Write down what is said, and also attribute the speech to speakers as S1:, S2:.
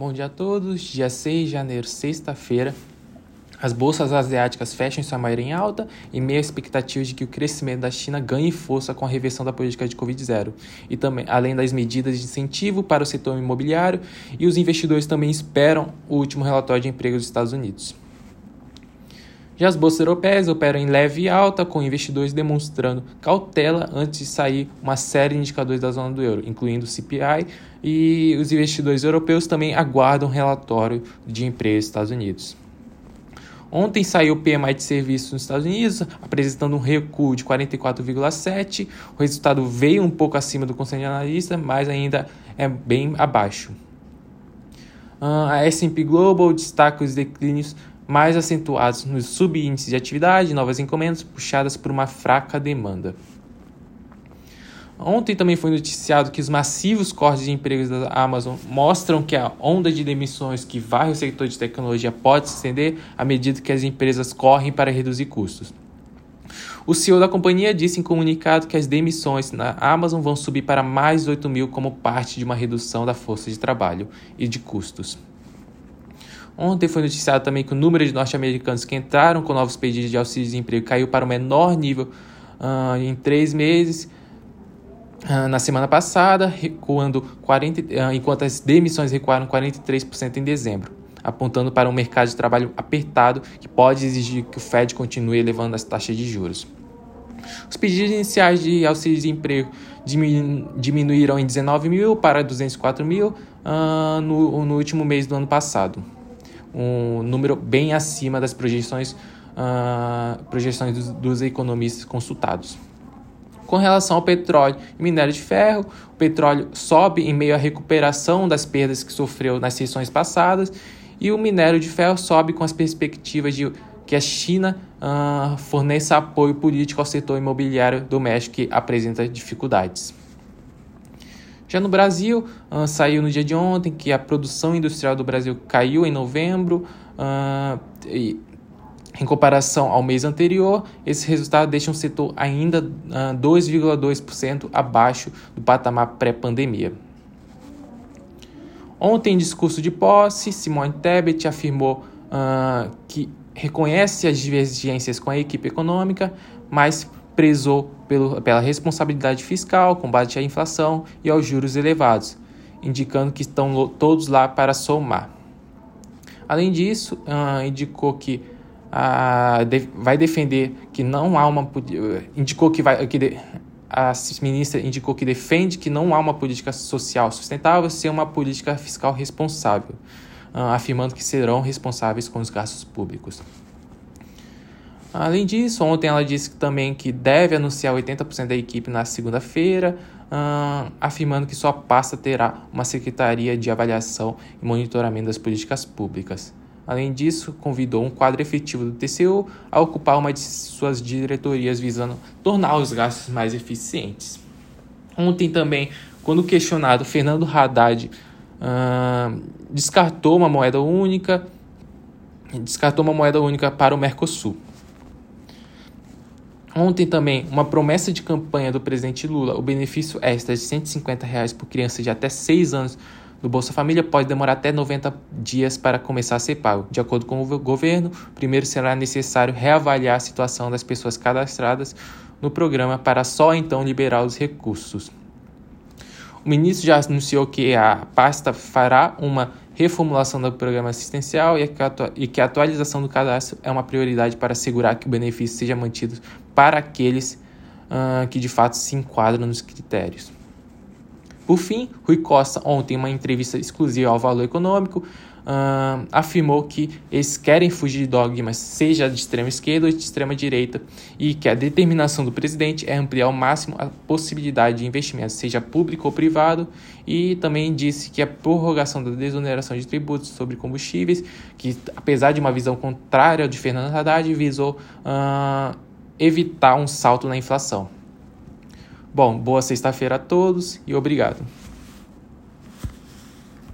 S1: Bom dia a todos. Dia 6 de janeiro, sexta-feira. As bolsas asiáticas fecham sua maioria em alta e meio à expectativa de que o crescimento da China ganhe força com a reversão da política de Covid-0 e também além das medidas de incentivo para o setor imobiliário e os investidores também esperam o último relatório de emprego dos Estados Unidos. Já as bolsas europeias operam em leve alta, com investidores demonstrando cautela antes de sair uma série de indicadores da zona do euro, incluindo o CPI, e os investidores europeus também aguardam relatório de emprego dos Estados Unidos. Ontem saiu o PMI de serviços nos Estados Unidos, apresentando um recuo de 44,7. O resultado veio um pouco acima do consenso de analista, mas ainda é bem abaixo. Ah, a S&P Global destaca os declínios mais acentuados nos subíndices de atividade, novas encomendas puxadas por uma fraca demanda. Ontem também foi noticiado que os massivos cortes de empregos da Amazon mostram que a onda de demissões que varre o setor de tecnologia pode se estender à medida que as empresas correm para reduzir custos. O CEO da companhia disse em comunicado que as demissões na Amazon vão subir para mais 8 mil como parte de uma redução da força de trabalho e de custos. Ontem foi noticiado também que o número de norte-americanos que entraram com novos pedidos de auxílio-desemprego caiu para o menor nível uh, em três meses. Uh, na semana passada, recuando 40, uh, enquanto as demissões recuaram 43% em dezembro, apontando para um mercado de trabalho apertado que pode exigir que o Fed continue elevando as taxas de juros. Os pedidos iniciais de auxílio-desemprego diminuíram em 19 mil para 204 mil uh, no, no último mês do ano passado um número bem acima das projeções, uh, projeções dos, dos economistas consultados. Com relação ao petróleo e minério de ferro, o petróleo sobe em meio à recuperação das perdas que sofreu nas sessões passadas e o minério de ferro sobe com as perspectivas de que a China uh, forneça apoio político ao setor imobiliário doméstico que apresenta dificuldades. Já no Brasil, uh, saiu no dia de ontem que a produção industrial do Brasil caiu em novembro. Uh, e, em comparação ao mês anterior, esse resultado deixa o setor ainda uh, 2,2% abaixo do patamar pré-pandemia. Ontem, em discurso de posse, Simone Tebet afirmou uh, que reconhece as divergências com a equipe econômica, mas prezou pelo, pela responsabilidade fiscal, combate à inflação e aos juros elevados, indicando que estão todos lá para somar. Além disso, uh, indicou que uh, de, vai defender que não há uma indicou que vai que de, a ministra indicou que defende que não há uma política social sustentável sem uma política fiscal responsável, uh, afirmando que serão responsáveis com os gastos públicos. Além disso, ontem ela disse também que deve anunciar 80% da equipe na segunda-feira, afirmando que sua pasta terá uma secretaria de avaliação e monitoramento das políticas públicas. Além disso, convidou um quadro efetivo do TCU a ocupar uma de suas diretorias visando tornar os gastos mais eficientes. Ontem também, quando questionado, Fernando Haddad descartou uma moeda única, descartou uma moeda única para o Mercosul. Ontem também, uma promessa de campanha do presidente Lula, o benefício extra de 150 reais por criança de até 6 anos do Bolsa Família pode demorar até 90 dias para começar a ser pago. De acordo com o governo, primeiro será necessário reavaliar a situação das pessoas cadastradas no programa para só então liberar os recursos. O ministro já anunciou que a pasta fará uma reformulação do programa assistencial e que a atualização do cadastro é uma prioridade para assegurar que o benefício seja mantido para aqueles uh, que de fato se enquadram nos critérios. Por fim, Rui Costa, ontem, em uma entrevista exclusiva ao Valor Econômico, uh, afirmou que eles querem fugir de dogmas, seja de extrema esquerda ou de extrema direita, e que a determinação do presidente é ampliar ao máximo a possibilidade de investimento, seja público ou privado, e também disse que a prorrogação da desoneração de tributos sobre combustíveis, que apesar de uma visão contrária ao de Fernando Haddad, visou uh, evitar um salto na inflação. Bom, boa sexta-feira a todos e obrigado.